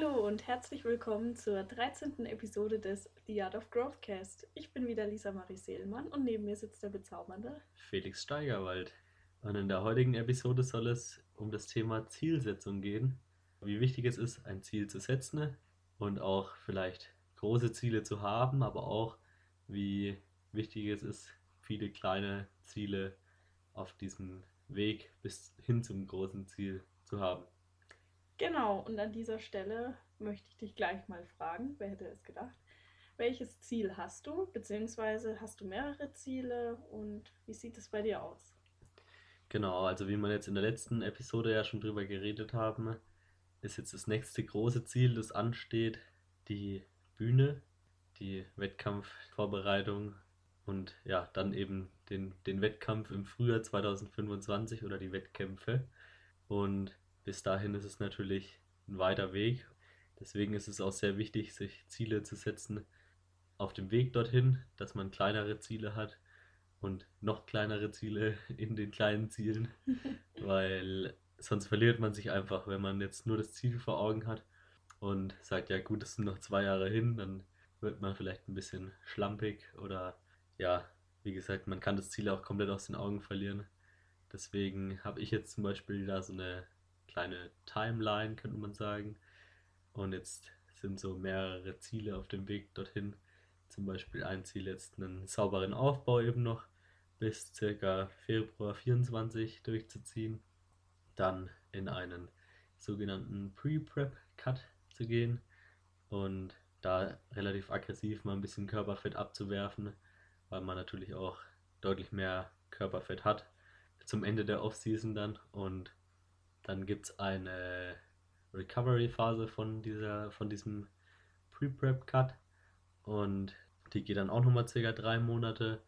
Hallo und herzlich willkommen zur 13. Episode des The Art of Growthcast. Ich bin wieder Lisa Marie Seelmann und neben mir sitzt der bezaubernde Felix Steigerwald. Und in der heutigen Episode soll es um das Thema Zielsetzung gehen. Wie wichtig es ist, ein Ziel zu setzen und auch vielleicht große Ziele zu haben, aber auch wie wichtig es ist, viele kleine Ziele auf diesem Weg bis hin zum großen Ziel zu haben. Genau, und an dieser Stelle möchte ich dich gleich mal fragen, wer hätte es gedacht, welches Ziel hast du, beziehungsweise hast du mehrere Ziele und wie sieht es bei dir aus? Genau, also wie wir jetzt in der letzten Episode ja schon drüber geredet haben, ist jetzt das nächste große Ziel, das ansteht, die Bühne, die Wettkampfvorbereitung und ja, dann eben den, den Wettkampf im Frühjahr 2025 oder die Wettkämpfe. Und bis dahin ist es natürlich ein weiter Weg. Deswegen ist es auch sehr wichtig, sich Ziele zu setzen auf dem Weg dorthin, dass man kleinere Ziele hat und noch kleinere Ziele in den kleinen Zielen, weil sonst verliert man sich einfach, wenn man jetzt nur das Ziel vor Augen hat und sagt, ja gut, es sind noch zwei Jahre hin, dann wird man vielleicht ein bisschen schlampig oder ja, wie gesagt, man kann das Ziel auch komplett aus den Augen verlieren. Deswegen habe ich jetzt zum Beispiel da so eine kleine Timeline, könnte man sagen. Und jetzt sind so mehrere Ziele auf dem Weg dorthin. Zum Beispiel ein Ziel jetzt einen sauberen Aufbau eben noch bis circa Februar 24 durchzuziehen. Dann in einen sogenannten Pre-Prep-Cut zu gehen und da relativ aggressiv mal ein bisschen Körperfett abzuwerfen, weil man natürlich auch deutlich mehr Körperfett hat zum Ende der Offseason dann und dann gibt es eine Recovery-Phase von, von diesem Pre-Prep-Cut und die geht dann auch nochmal circa drei Monate,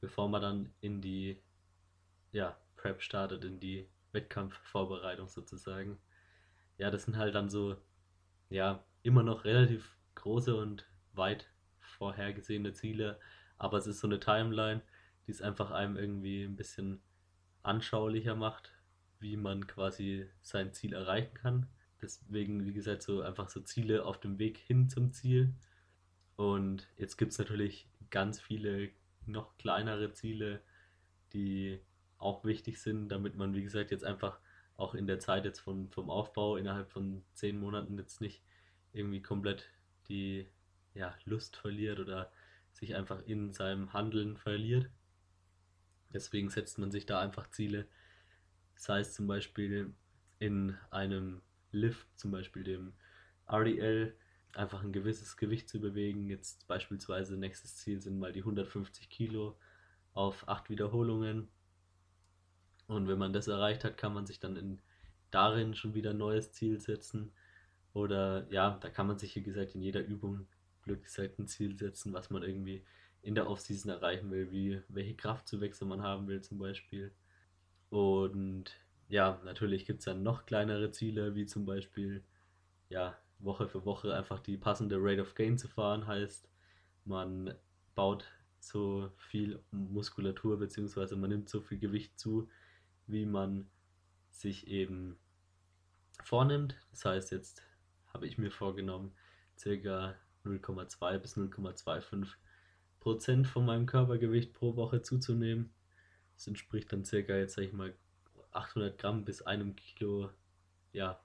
bevor man dann in die ja, Prep startet, in die Wettkampfvorbereitung sozusagen. Ja, das sind halt dann so, ja, immer noch relativ große und weit vorhergesehene Ziele, aber es ist so eine Timeline, die es einfach einem irgendwie ein bisschen anschaulicher macht, wie man quasi sein Ziel erreichen kann. Deswegen, wie gesagt, so einfach so Ziele auf dem Weg hin zum Ziel. Und jetzt gibt es natürlich ganz viele noch kleinere Ziele, die auch wichtig sind, damit man, wie gesagt, jetzt einfach auch in der Zeit jetzt von, vom Aufbau innerhalb von zehn Monaten jetzt nicht irgendwie komplett die ja, Lust verliert oder sich einfach in seinem Handeln verliert. Deswegen setzt man sich da einfach Ziele, sei es zum Beispiel in einem Lift, zum Beispiel dem RDL, einfach ein gewisses Gewicht zu bewegen. Jetzt beispielsweise nächstes Ziel sind mal die 150 Kilo auf 8 Wiederholungen. Und wenn man das erreicht hat, kann man sich dann in, darin schon wieder ein neues Ziel setzen. Oder ja, da kann man sich, wie gesagt, in jeder Übung blöd gesagt ein Ziel setzen, was man irgendwie in der Offseason erreichen will, wie welche Kraftzuwächse man haben will zum Beispiel. Und ja, natürlich gibt es dann noch kleinere Ziele, wie zum Beispiel, ja, Woche für Woche einfach die passende Rate of Gain zu fahren, heißt, man baut so viel Muskulatur bzw. man nimmt so viel Gewicht zu, wie man sich eben vornimmt. Das heißt, jetzt habe ich mir vorgenommen, ca. 0,2 bis 0,25 Prozent von meinem Körpergewicht pro Woche zuzunehmen. Das entspricht dann circa jetzt sage ich mal 800 Gramm bis einem Kilo ja,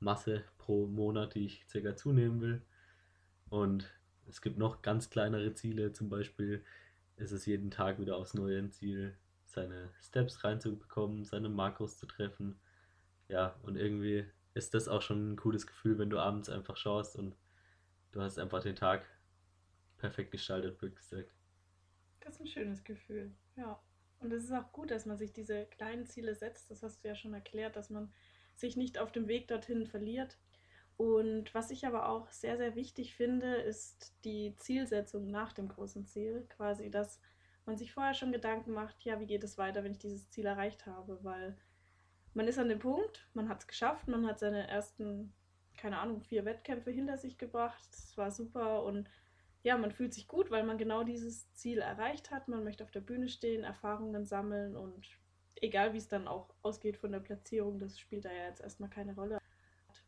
Masse pro Monat, die ich circa zunehmen will. Und es gibt noch ganz kleinere Ziele, zum Beispiel ist es jeden Tag wieder aufs neue ein Ziel, seine Steps reinzubekommen, seine Makros zu treffen. Ja, und irgendwie ist das auch schon ein cooles Gefühl, wenn du abends einfach schaust und du hast einfach den Tag perfekt gestaltet, wirklich gesagt. Das ist ein schönes Gefühl, ja. Und es ist auch gut, dass man sich diese kleinen Ziele setzt. Das hast du ja schon erklärt, dass man sich nicht auf dem Weg dorthin verliert. Und was ich aber auch sehr, sehr wichtig finde, ist die Zielsetzung nach dem großen Ziel. Quasi, dass man sich vorher schon Gedanken macht, ja, wie geht es weiter, wenn ich dieses Ziel erreicht habe? Weil man ist an dem Punkt, man hat es geschafft, man hat seine ersten, keine Ahnung, vier Wettkämpfe hinter sich gebracht. Das war super und ja, man fühlt sich gut, weil man genau dieses Ziel erreicht hat. Man möchte auf der Bühne stehen, Erfahrungen sammeln und egal wie es dann auch ausgeht von der Platzierung, das spielt da ja jetzt erstmal keine Rolle.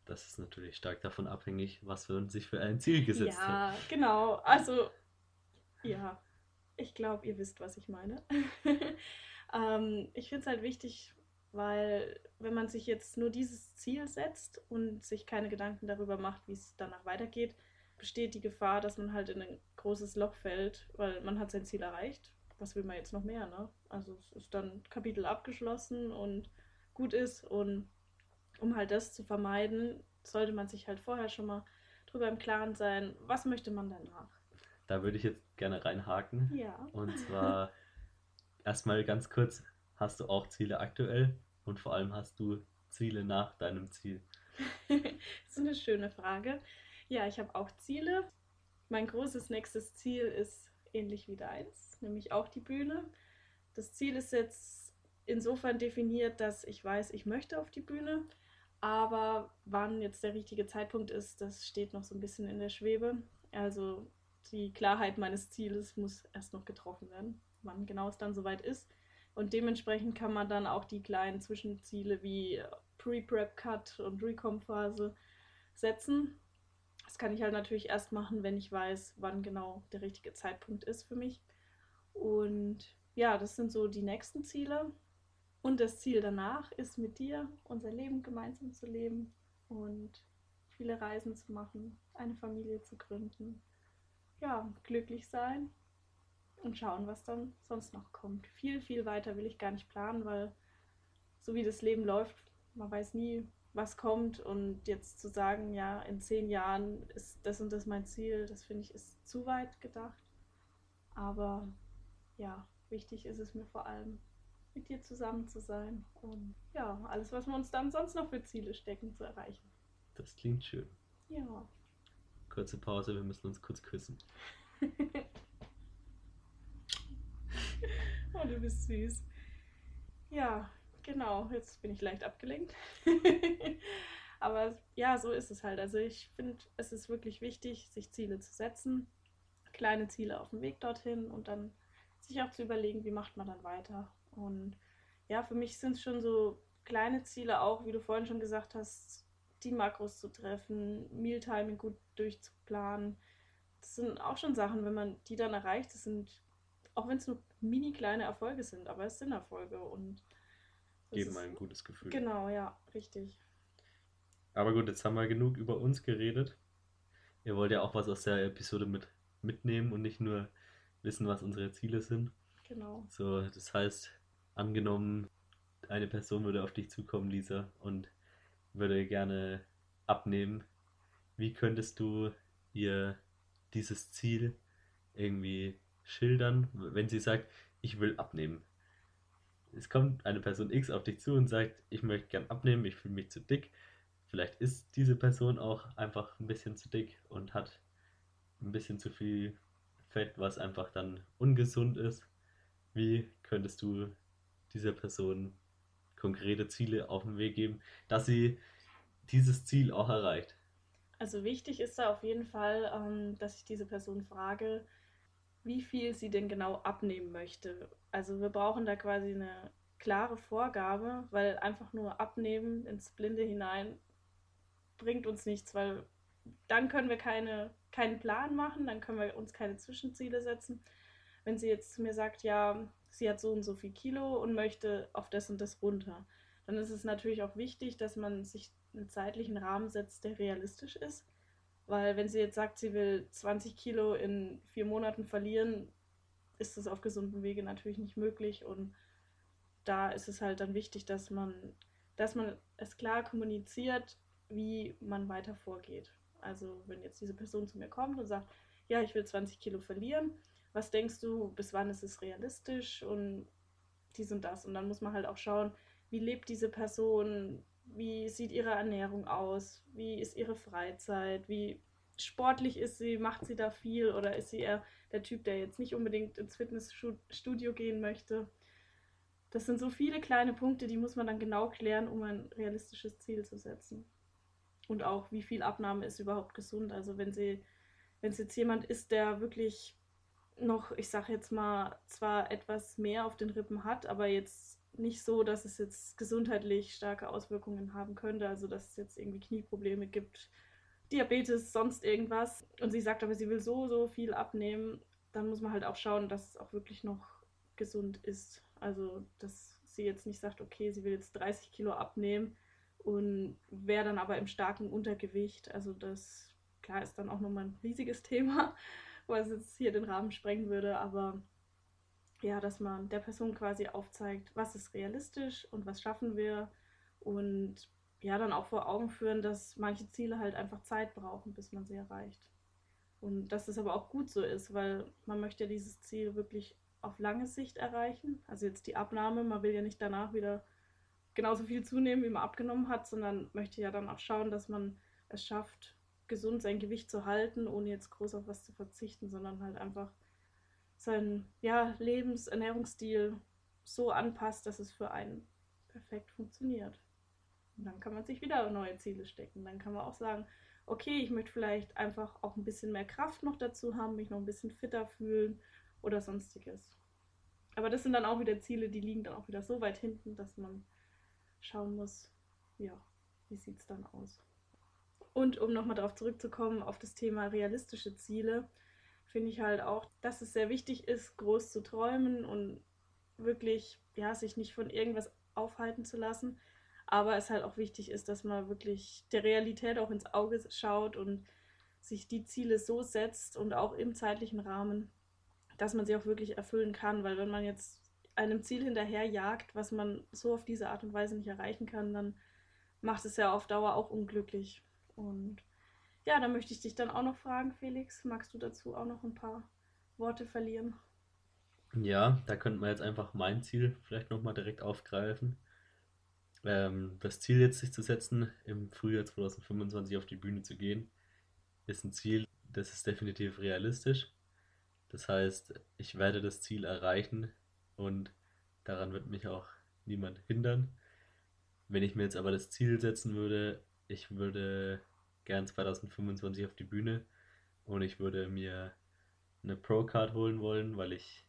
das ist natürlich stark davon abhängig, was man sich für ein Ziel gesetzt ja, hat. Ja, genau. Also, ja, ich glaube, ihr wisst, was ich meine. ähm, ich finde es halt wichtig, weil wenn man sich jetzt nur dieses Ziel setzt und sich keine Gedanken darüber macht, wie es danach weitergeht, besteht die Gefahr, dass man halt in ein großes Loch fällt, weil man hat sein Ziel erreicht. Was will man jetzt noch mehr, ne? Also es ist dann Kapitel abgeschlossen und gut ist und um halt das zu vermeiden, sollte man sich halt vorher schon mal drüber im Klaren sein, was möchte man danach. Da würde ich jetzt gerne reinhaken. Ja. Und zwar erstmal ganz kurz, hast du auch Ziele aktuell und vor allem hast du Ziele nach deinem Ziel? das ist eine schöne Frage. Ja, ich habe auch Ziele. Mein großes nächstes Ziel ist ähnlich wie deins, nämlich auch die Bühne. Das Ziel ist jetzt insofern definiert, dass ich weiß, ich möchte auf die Bühne. Aber wann jetzt der richtige Zeitpunkt ist, das steht noch so ein bisschen in der Schwebe. Also die Klarheit meines Zieles muss erst noch getroffen werden, wann genau es dann soweit ist. Und dementsprechend kann man dann auch die kleinen Zwischenziele wie Pre-Prep-Cut und Recom-Phase setzen. Das kann ich halt natürlich erst machen, wenn ich weiß, wann genau der richtige Zeitpunkt ist für mich. Und ja, das sind so die nächsten Ziele. Und das Ziel danach ist mit dir unser Leben gemeinsam zu leben und viele Reisen zu machen, eine Familie zu gründen. Ja, glücklich sein und schauen, was dann sonst noch kommt. Viel, viel weiter will ich gar nicht planen, weil so wie das Leben läuft, man weiß nie, was kommt. Und jetzt zu sagen, ja, in zehn Jahren ist das und das mein Ziel, das finde ich ist zu weit gedacht. Aber ja, wichtig ist es mir vor allem, mit dir zusammen zu sein und ja, alles, was wir uns dann sonst noch für Ziele stecken, zu erreichen. Das klingt schön. Ja. Kurze Pause, wir müssen uns kurz küssen. oh, du bist süß. Ja, genau, jetzt bin ich leicht abgelenkt. Aber ja, so ist es halt. Also ich finde, es ist wirklich wichtig, sich Ziele zu setzen, kleine Ziele auf dem Weg dorthin und dann sich auch zu überlegen, wie macht man dann weiter. Und ja, für mich sind es schon so kleine Ziele auch, wie du vorhin schon gesagt hast, die Makros zu treffen, Mealtiming gut durchzuplanen. Das sind auch schon Sachen, wenn man die dann erreicht, das sind, auch wenn es nur mini kleine Erfolge sind, aber es sind Erfolge und geben ein gutes Gefühl. Genau, ja, richtig. Aber gut, jetzt haben wir genug über uns geredet. Ihr wollt ja auch was aus der Episode mit, mitnehmen und nicht nur wissen, was unsere Ziele sind. Genau. So, das heißt, angenommen, eine Person würde auf dich zukommen, Lisa, und würde gerne abnehmen. Wie könntest du ihr dieses Ziel irgendwie schildern, wenn sie sagt, ich will abnehmen? Es kommt eine Person X auf dich zu und sagt, ich möchte gern abnehmen, ich fühle mich zu dick. Vielleicht ist diese Person auch einfach ein bisschen zu dick und hat ein bisschen zu viel Fett, was einfach dann ungesund ist. Wie könntest du dieser Person konkrete Ziele auf den Weg geben, dass sie dieses Ziel auch erreicht? Also wichtig ist da auf jeden Fall, ähm, dass ich diese Person frage, wie viel sie denn genau abnehmen möchte. Also wir brauchen da quasi eine klare Vorgabe, weil einfach nur abnehmen ins Blinde hinein bringt uns nichts, weil dann können wir keine, keinen Plan machen, dann können wir uns keine Zwischenziele setzen. Wenn sie jetzt zu mir sagt, ja, sie hat so und so viel Kilo und möchte auf das und das runter. Dann ist es natürlich auch wichtig, dass man sich einen zeitlichen Rahmen setzt, der realistisch ist. Weil wenn sie jetzt sagt, sie will 20 Kilo in vier Monaten verlieren, ist das auf gesundem Wege natürlich nicht möglich. Und da ist es halt dann wichtig, dass man, dass man es klar kommuniziert, wie man weiter vorgeht. Also wenn jetzt diese Person zu mir kommt und sagt, ja, ich will 20 Kilo verlieren, was denkst du, bis wann ist es realistisch und dies und das. Und dann muss man halt auch schauen, wie lebt diese Person, wie sieht ihre Ernährung aus, wie ist ihre Freizeit, wie sportlich ist sie, macht sie da viel oder ist sie eher der Typ, der jetzt nicht unbedingt ins Fitnessstudio gehen möchte. Das sind so viele kleine Punkte, die muss man dann genau klären, um ein realistisches Ziel zu setzen. Und auch, wie viel Abnahme ist überhaupt gesund. Also wenn sie, wenn es jetzt jemand ist, der wirklich noch, ich sage jetzt mal, zwar etwas mehr auf den Rippen hat, aber jetzt nicht so, dass es jetzt gesundheitlich starke Auswirkungen haben könnte, also dass es jetzt irgendwie Knieprobleme gibt, Diabetes, sonst irgendwas. Und sie sagt aber, sie will so, so viel abnehmen, dann muss man halt auch schauen, dass es auch wirklich noch gesund ist. Also, dass sie jetzt nicht sagt, okay, sie will jetzt 30 Kilo abnehmen und wäre dann aber im starken Untergewicht. Also, das, klar, ist dann auch nochmal ein riesiges Thema, was jetzt hier den Rahmen sprengen würde, aber ja, dass man der Person quasi aufzeigt, was ist realistisch und was schaffen wir und ja, dann auch vor Augen führen, dass manche Ziele halt einfach Zeit brauchen, bis man sie erreicht. Und dass es aber auch gut so ist, weil man möchte ja dieses Ziel wirklich auf lange Sicht erreichen. Also jetzt die Abnahme, man will ja nicht danach wieder genauso viel zunehmen, wie man abgenommen hat, sondern möchte ja dann auch schauen, dass man es schafft, gesund sein Gewicht zu halten, ohne jetzt groß auf was zu verzichten, sondern halt einfach seinen ja, Lebens-, Ernährungsstil so anpasst, dass es für einen perfekt funktioniert. Und dann kann man sich wieder neue Ziele stecken. Dann kann man auch sagen, okay, ich möchte vielleicht einfach auch ein bisschen mehr Kraft noch dazu haben, mich noch ein bisschen fitter fühlen oder sonstiges. Aber das sind dann auch wieder Ziele, die liegen dann auch wieder so weit hinten, dass man schauen muss, ja, wie sieht es dann aus. Und um nochmal darauf zurückzukommen, auf das Thema realistische Ziele, finde ich halt auch, dass es sehr wichtig ist, groß zu träumen und wirklich, ja, sich nicht von irgendwas aufhalten zu lassen. Aber es halt auch wichtig ist, dass man wirklich der Realität auch ins Auge schaut und sich die Ziele so setzt und auch im zeitlichen Rahmen, dass man sie auch wirklich erfüllen kann. Weil wenn man jetzt einem Ziel hinterherjagt, was man so auf diese Art und Weise nicht erreichen kann, dann macht es ja auf Dauer auch unglücklich. Und ja, da möchte ich dich dann auch noch fragen, Felix. Magst du dazu auch noch ein paar Worte verlieren? Ja, da könnte man jetzt einfach mein Ziel vielleicht nochmal direkt aufgreifen. Ähm, das Ziel jetzt sich zu setzen, im Frühjahr 2025 auf die Bühne zu gehen, ist ein Ziel, das ist definitiv realistisch. Das heißt, ich werde das Ziel erreichen und daran wird mich auch niemand hindern. Wenn ich mir jetzt aber das Ziel setzen würde, ich würde gern 2025 auf die Bühne. Und ich würde mir eine Pro-Card holen wollen, weil ich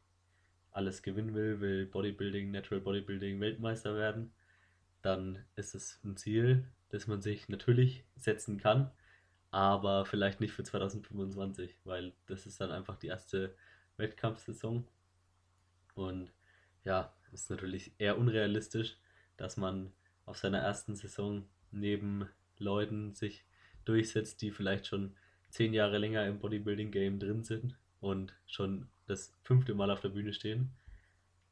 alles gewinnen will, will Bodybuilding, Natural Bodybuilding Weltmeister werden, dann ist es ein Ziel, das man sich natürlich setzen kann, aber vielleicht nicht für 2025, weil das ist dann einfach die erste Wettkampfsaison. Und ja, ist natürlich eher unrealistisch, dass man auf seiner ersten Saison neben Leuten sich durchsetzt, die vielleicht schon zehn Jahre länger im Bodybuilding-Game drin sind und schon das fünfte Mal auf der Bühne stehen.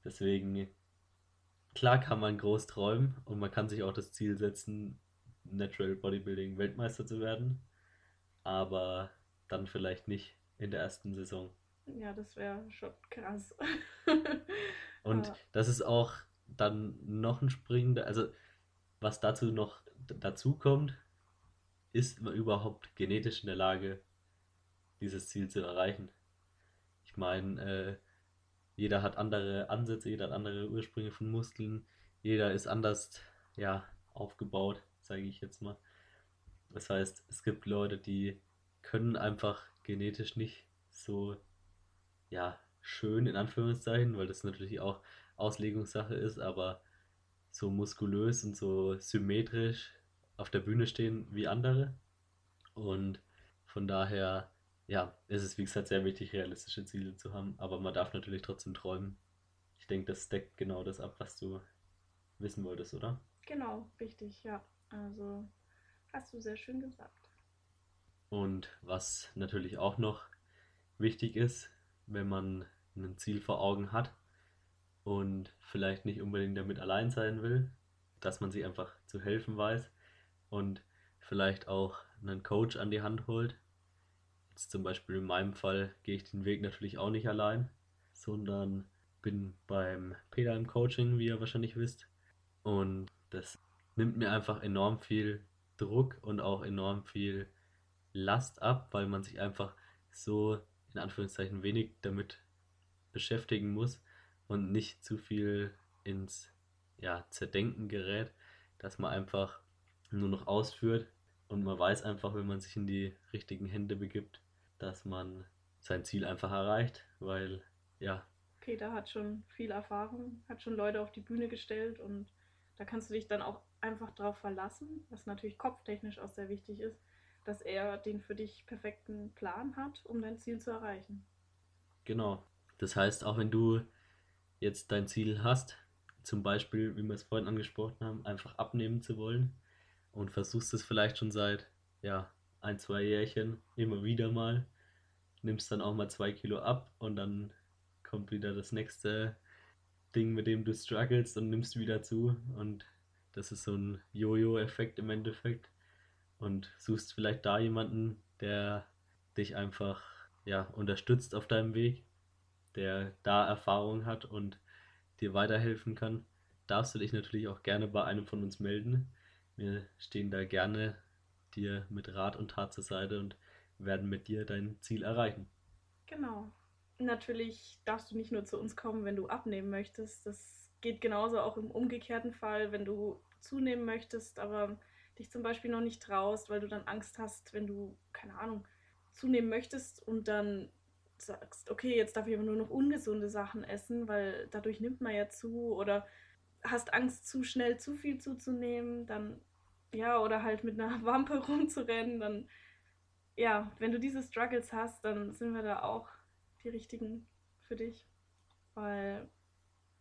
Deswegen, klar kann man groß träumen und man kann sich auch das Ziel setzen, Natural Bodybuilding Weltmeister zu werden, aber dann vielleicht nicht in der ersten Saison. Ja, das wäre schon krass. und aber. das ist auch dann noch ein springender, also was dazu noch dazu kommt, ist man überhaupt genetisch in der Lage, dieses Ziel zu erreichen? Ich meine, äh, jeder hat andere Ansätze, jeder hat andere Ursprünge von Muskeln, jeder ist anders ja, aufgebaut, sage ich jetzt mal. Das heißt, es gibt Leute, die können einfach genetisch nicht so ja, schön in Anführungszeichen, weil das natürlich auch Auslegungssache ist, aber so muskulös und so symmetrisch auf der Bühne stehen wie andere. Und von daher, ja, ist es wie gesagt sehr wichtig, realistische Ziele zu haben, aber man darf natürlich trotzdem träumen. Ich denke, das deckt genau das ab, was du wissen wolltest, oder? Genau, richtig, ja. Also hast du sehr schön gesagt. Und was natürlich auch noch wichtig ist, wenn man ein Ziel vor Augen hat und vielleicht nicht unbedingt damit allein sein will, dass man sich einfach zu helfen weiß, und vielleicht auch einen Coach an die Hand holt. Jetzt zum Beispiel in meinem Fall gehe ich den Weg natürlich auch nicht allein, sondern bin beim Peter im Coaching, wie ihr wahrscheinlich wisst. Und das nimmt mir einfach enorm viel Druck und auch enorm viel Last ab, weil man sich einfach so in Anführungszeichen wenig damit beschäftigen muss und nicht zu viel ins ja, Zerdenken gerät, dass man einfach nur noch ausführt. Und man weiß einfach, wenn man sich in die richtigen Hände begibt, dass man sein Ziel einfach erreicht, weil ja, Peter hat schon viel Erfahrung, hat schon Leute auf die Bühne gestellt und da kannst du dich dann auch einfach drauf verlassen, was natürlich kopftechnisch auch sehr wichtig ist, dass er den für dich perfekten Plan hat, um dein Ziel zu erreichen. Genau. Das heißt, auch wenn du jetzt dein Ziel hast, zum Beispiel, wie wir es vorhin angesprochen haben, einfach abnehmen zu wollen und versuchst es vielleicht schon seit ja, ein, zwei Jährchen immer wieder mal, nimmst dann auch mal zwei Kilo ab und dann kommt wieder das nächste Ding, mit dem du struggles und nimmst wieder zu. Und das ist so ein Jojo-Effekt im Endeffekt. Und suchst vielleicht da jemanden, der dich einfach ja, unterstützt auf deinem Weg, der da Erfahrung hat und dir weiterhelfen kann, darfst du dich natürlich auch gerne bei einem von uns melden. Wir stehen da gerne dir mit Rat und Tat zur Seite und werden mit dir dein Ziel erreichen. Genau. Natürlich darfst du nicht nur zu uns kommen, wenn du abnehmen möchtest. Das geht genauso auch im umgekehrten Fall, wenn du zunehmen möchtest, aber dich zum Beispiel noch nicht traust, weil du dann Angst hast, wenn du, keine Ahnung, zunehmen möchtest und dann sagst, okay, jetzt darf ich aber nur noch ungesunde Sachen essen, weil dadurch nimmt man ja zu oder hast Angst, zu schnell zu viel zuzunehmen, dann ja, oder halt mit einer Wampe rumzurennen, dann ja, wenn du diese Struggles hast, dann sind wir da auch die richtigen für dich, weil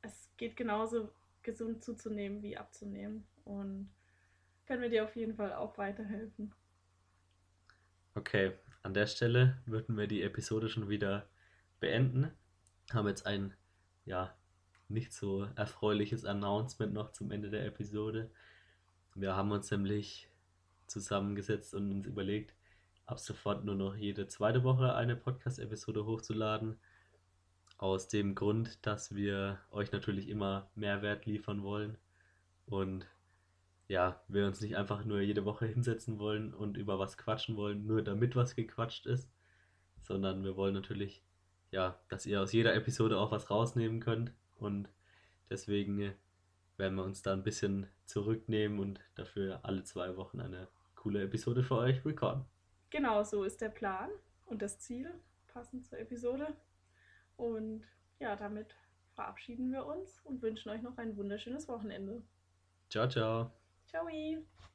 es geht genauso gesund zuzunehmen wie abzunehmen und können wir dir auf jeden Fall auch weiterhelfen. Okay, an der Stelle würden wir die Episode schon wieder beenden. Haben jetzt ein ja nicht so erfreuliches Announcement noch zum Ende der Episode. Wir haben uns nämlich zusammengesetzt und uns überlegt, ab sofort nur noch jede zweite Woche eine Podcast-Episode hochzuladen. Aus dem Grund, dass wir euch natürlich immer Mehrwert liefern wollen und ja, wir uns nicht einfach nur jede Woche hinsetzen wollen und über was quatschen wollen, nur damit was gequatscht ist, sondern wir wollen natürlich, ja, dass ihr aus jeder Episode auch was rausnehmen könnt und deswegen werden wir uns da ein bisschen zurücknehmen und dafür alle zwei Wochen eine coole Episode für euch recorden. Genau, so ist der Plan und das Ziel passend zur Episode. Und ja, damit verabschieden wir uns und wünschen euch noch ein wunderschönes Wochenende. Ciao, ciao. Ciao.